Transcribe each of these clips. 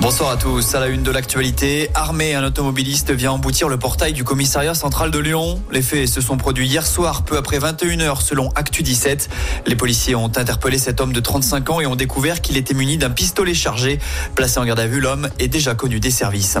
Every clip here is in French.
Bonsoir à tous. À la une de l'actualité, armé, un automobiliste vient emboutir le portail du commissariat central de Lyon. Les faits se sont produits hier soir, peu après 21h, selon Actu 17. Les policiers ont interpellé cet homme de 35 ans et ont découvert qu'il était muni d'un pistolet chargé. Placé en garde à vue, l'homme est déjà connu des services.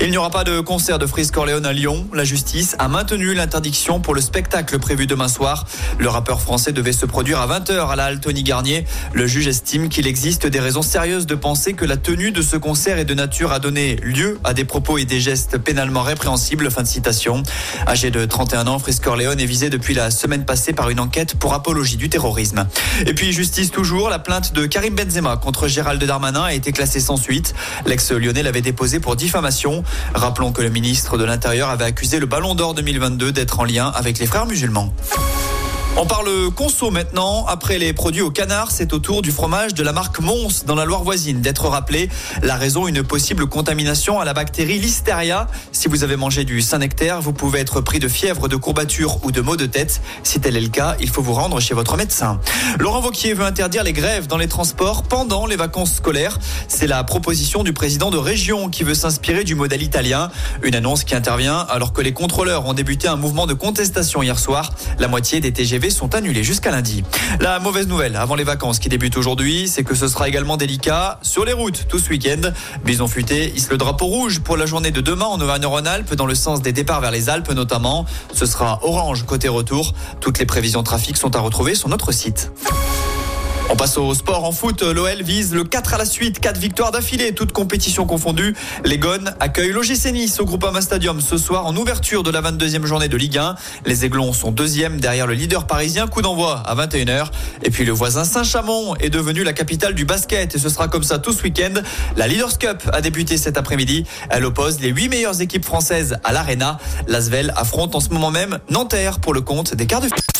Il n'y aura pas de concert de Freeze Corleone à Lyon. La justice a maintenu l'interdiction pour le spectacle prévu demain soir. Le rappeur français devait se produire à 20h à la Halle Tony Garnier. Le juge estime qu'il existe des raisons sérieuses de penser que la tenue de ce concert est de nature à donner lieu à des propos et des gestes pénalement répréhensibles. Fin de citation. Âgé de 31 ans, Frisk Corleone est visé depuis la semaine passée par une enquête pour apologie du terrorisme. Et puis justice toujours, la plainte de Karim Benzema contre Gérald Darmanin a été classée sans suite. L'ex-lyonnais l'avait déposée pour diffamation. Rappelons que le ministre de l'Intérieur avait accusé le Ballon d'Or 2022 d'être en lien avec les frères musulmans. On parle conso maintenant. Après les produits au canard, c'est au tour du fromage de la marque Mons dans la Loire voisine d'être rappelé. La raison, une possible contamination à la bactérie Listeria. Si vous avez mangé du Saint-Nectaire, vous pouvez être pris de fièvre, de courbature ou de maux de tête. Si tel est le cas, il faut vous rendre chez votre médecin. Laurent Vauquier veut interdire les grèves dans les transports pendant les vacances scolaires. C'est la proposition du président de région qui veut s'inspirer du modèle italien. Une annonce qui intervient alors que les contrôleurs ont débuté un mouvement de contestation hier soir. La moitié des TGV sont annulés jusqu'à lundi. La mauvaise nouvelle avant les vacances qui débutent aujourd'hui, c'est que ce sera également délicat sur les routes tout ce week-end. Bison futé hisse le drapeau rouge pour la journée de demain en Auvergne-Rhône-Alpes dans le sens des départs vers les Alpes notamment. Ce sera orange côté retour. Toutes les prévisions trafic sont à retrouver sur notre site. On passe au sport en foot. L'OL vise le 4 à la suite, 4 victoires d'affilée, toutes compétitions confondues. Les Gones accueillent l'OGC Nice au Groupama Stadium ce soir en ouverture de la 22e journée de Ligue 1. Les Aiglons sont deuxième derrière le leader parisien. Coup d'envoi à 21h. Et puis le voisin Saint-Chamond est devenu la capitale du basket et ce sera comme ça tout ce week-end. La Leaders Cup a débuté cet après-midi. Elle oppose les 8 meilleures équipes françaises à l'Arena. L'Asvel affronte en ce moment même Nanterre pour le compte des quarts de finale.